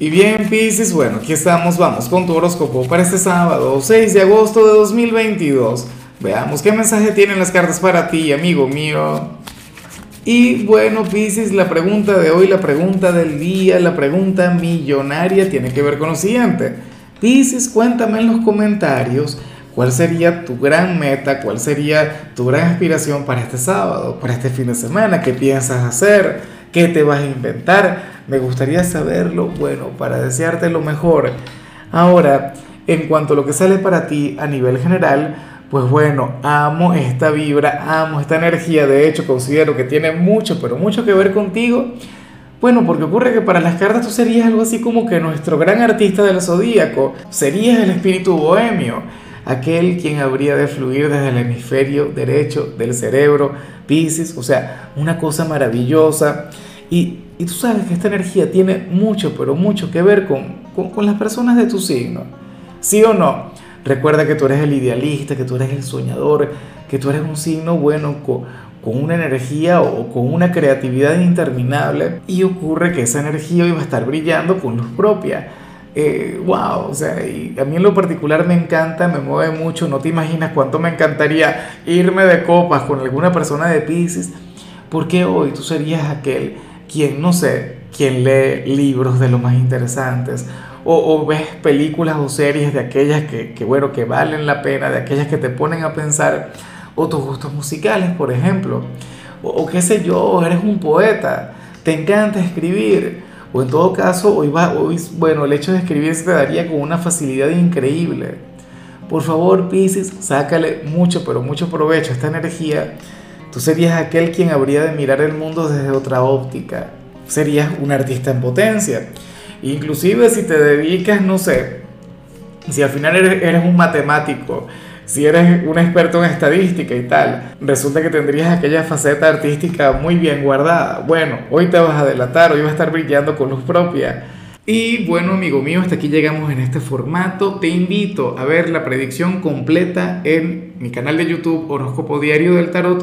Y bien, Pisces, bueno, aquí estamos, vamos con tu horóscopo para este sábado, 6 de agosto de 2022. Veamos qué mensaje tienen las cartas para ti, amigo mío. Y bueno, Pisces, la pregunta de hoy, la pregunta del día, la pregunta millonaria tiene que ver con lo siguiente. Pisces, cuéntame en los comentarios cuál sería tu gran meta, cuál sería tu gran aspiración para este sábado, para este fin de semana, qué piensas hacer, qué te vas a inventar me gustaría saberlo, bueno, para desearte lo mejor. Ahora, en cuanto a lo que sale para ti a nivel general, pues bueno, amo esta vibra, amo esta energía, de hecho considero que tiene mucho, pero mucho que ver contigo. Bueno, porque ocurre que para las cartas tú serías algo así como que nuestro gran artista del zodíaco, serías el espíritu bohemio, aquel quien habría de fluir desde el hemisferio derecho del cerebro, Pisces, o sea, una cosa maravillosa. Y, y tú sabes que esta energía tiene mucho, pero mucho que ver con, con, las personas de tu signo. ¿Sí o no? Recuerda que tú eres el idealista, que tú eres el soñador, que tú eres un signo bueno con, con una energía o con una creatividad interminable y ocurre que esa energía iba a estar brillando con luz propia. Eh, wow, o sea, y a mí en lo particular me encanta, me mueve mucho, no te imaginas cuánto me encantaría irme de copas con alguna persona de Pisces, porque hoy tú serías aquel quien, no sé, quien lee libros de lo más interesantes, o, ves películas o series de aquellas que, que, bueno, que valen la pena, de aquellas que te ponen a pensar, o tus gustos musicales, por ejemplo, o, qué sé yo, eres un poeta, te encanta escribir, o en todo caso, hoy va, hoy, bueno, el hecho de escribir se te daría con una facilidad increíble. Por favor, Pisces, sácale mucho, pero mucho provecho a esta energía Tú serías aquel quien habría de mirar el mundo desde otra óptica. Serías un artista en potencia. Inclusive si te dedicas, no sé, si al final eres, un matemático, si eres un experto en estadística y tal, resulta que tendrías aquella faceta artística muy bien guardada. Bueno, hoy te vas a delatar, hoy vas a estar brillando con luz propia. Y bueno, amigo mío, hasta aquí llegamos en este formato. Te invito a ver la predicción completa en mi canal de YouTube Horóscopo Diario del Tarot